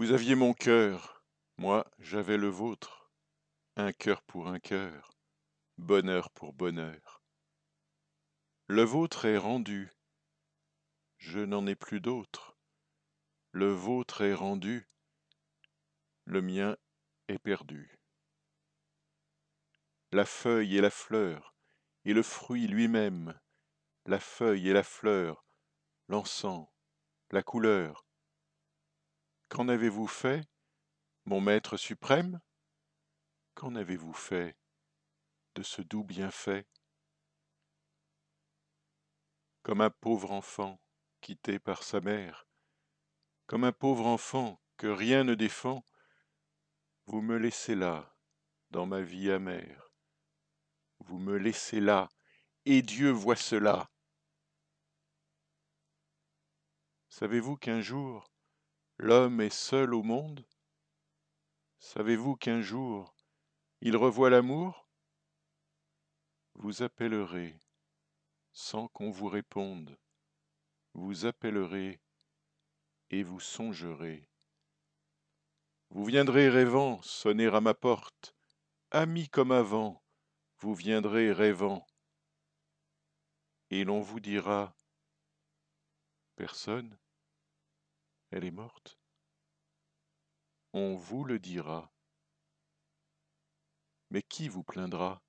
Vous aviez mon cœur, moi j'avais le vôtre, un cœur pour un cœur, bonheur pour bonheur. Le vôtre est rendu, je n'en ai plus d'autre. Le vôtre est rendu, le mien est perdu. La feuille et la fleur, et le fruit lui-même, la feuille et la fleur, l'encens, la couleur. Qu'en avez-vous fait, mon Maître suprême? Qu'en avez-vous fait de ce doux bienfait? Comme un pauvre enfant quitté par sa mère, comme un pauvre enfant que rien ne défend, vous me laissez là, dans ma vie amère. Vous me laissez là, et Dieu voit cela. Savez-vous qu'un jour, l'homme est seul au monde? Savez-vous qu'un jour, il revoit l'amour? Vous appellerez, sans qu'on vous réponde, vous appellerez et vous songerez. Vous viendrez rêvant sonner à ma porte, amis comme avant, vous viendrez rêvant, et l'on vous dira Personne, elle est morte. On vous le dira. Mais qui vous plaindra?